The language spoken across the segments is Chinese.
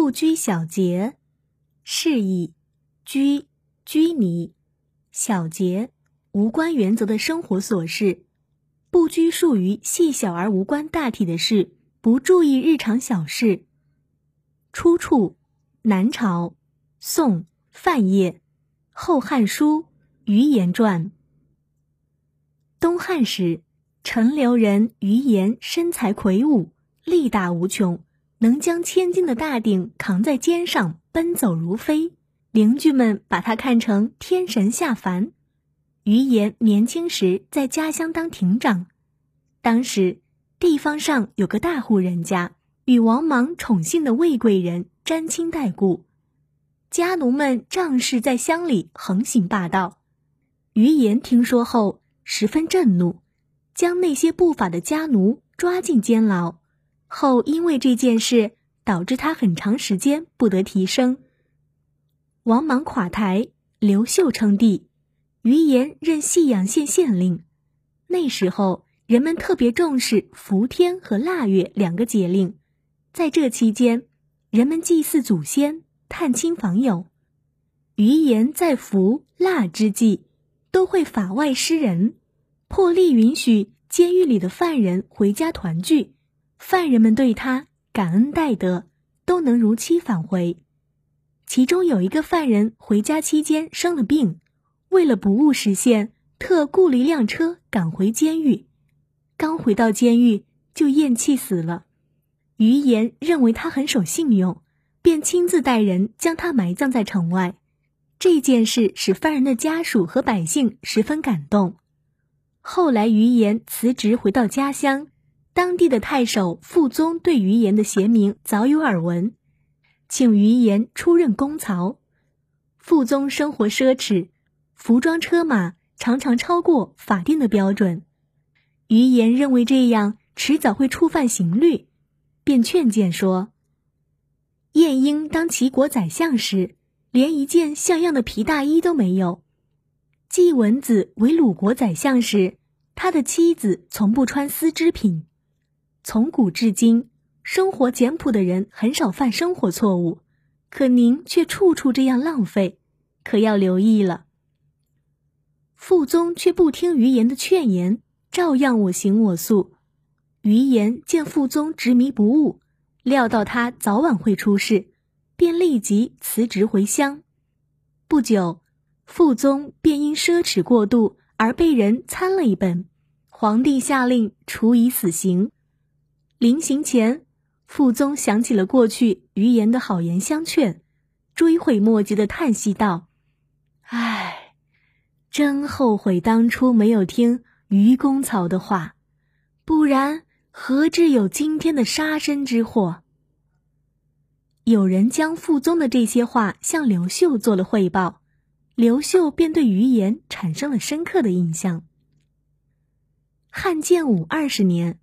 不拘小节，是以拘拘泥；小节无关原则的生活琐事，不拘束于细小而无关大体的事，不注意日常小事。出处：南朝宋范晔《后汉书·余言传》。东汉时，陈留人余言身材魁梧，力大无穷。能将千斤的大鼎扛在肩上奔走如飞，邻居们把他看成天神下凡。余言年轻时在家乡当亭长，当时地方上有个大户人家，与王莽宠幸的魏贵人沾亲带故，家奴们仗势在乡里横行霸道。余言听说后十分震怒，将那些不法的家奴抓进监牢。后因为这件事，导致他很长时间不得提升。王莽垮台，刘秀称帝，余言任信阳县县令。那时候人们特别重视伏天和腊月两个节令，在这期间，人们祭祀祖先、探亲访友。余言在伏、腊之际，都会法外施人，破例允许监狱里的犯人回家团聚。犯人们对他感恩戴德，都能如期返回。其中有一个犯人回家期间生了病，为了不误时限，特雇了一辆车赶回监狱。刚回到监狱就咽气死了。余言认为他很守信用，便亲自带人将他埋葬在城外。这件事使犯人的家属和百姓十分感动。后来余言辞职回到家乡。当地的太守傅宗对余言的贤名早有耳闻，请余言出任公曹。傅宗生活奢侈，服装车马常常超过法定的标准。余言认为这样迟早会触犯刑律，便劝谏说：“晏婴当齐国宰相时，连一件像样的皮大衣都没有；季文子为鲁国宰相时，他的妻子从不穿丝织品。”从古至今，生活简朴的人很少犯生活错误，可您却处处这样浪费，可要留意了。傅宗却不听余言的劝言，照样我行我素。余言见傅宗执迷不悟，料到他早晚会出事，便立即辞职回乡。不久，傅宗便因奢侈过度而被人参了一本，皇帝下令处以死刑。临行前，傅宗想起了过去余言的好言相劝，追悔莫及的叹息道：“唉，真后悔当初没有听愚公曹的话，不然何至有今天的杀身之祸？”有人将傅宗的这些话向刘秀做了汇报，刘秀便对余言产生了深刻的印象。汉建武二十年。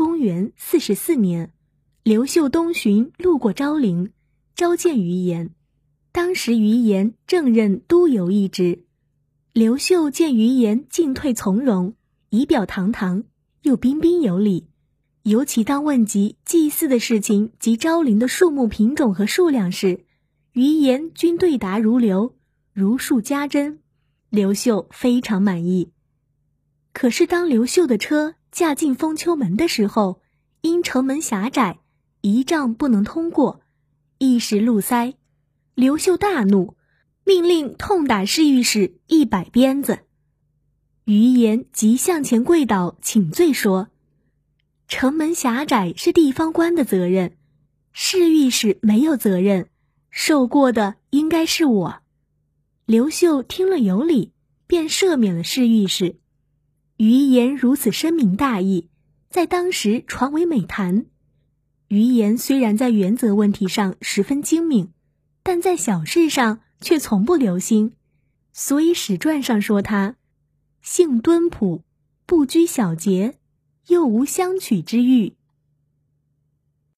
公元四十四年，刘秀东巡，路过昭陵，召见余言。当时余言正任都邮一职。刘秀见余言进退从容，仪表堂堂，又彬彬有礼。尤其当问及祭祀的事情及昭陵的树木品种和数量时，余言均对答如流，如数家珍。刘秀非常满意。可是当刘秀的车。嫁进封丘门的时候，因城门狭窄，一丈不能通过，一时路塞。刘秀大怒，命令痛打侍御史一百鞭子。余言即向前跪倒请罪，说：“城门狭窄是地方官的责任，侍御史没有责任，受过的应该是我。”刘秀听了有理，便赦免了侍御史。余言如此深明大义，在当时传为美谈。余言虽然在原则问题上十分精明，但在小事上却从不留心，所以史传上说他性敦朴，不拘小节，又无相取之欲。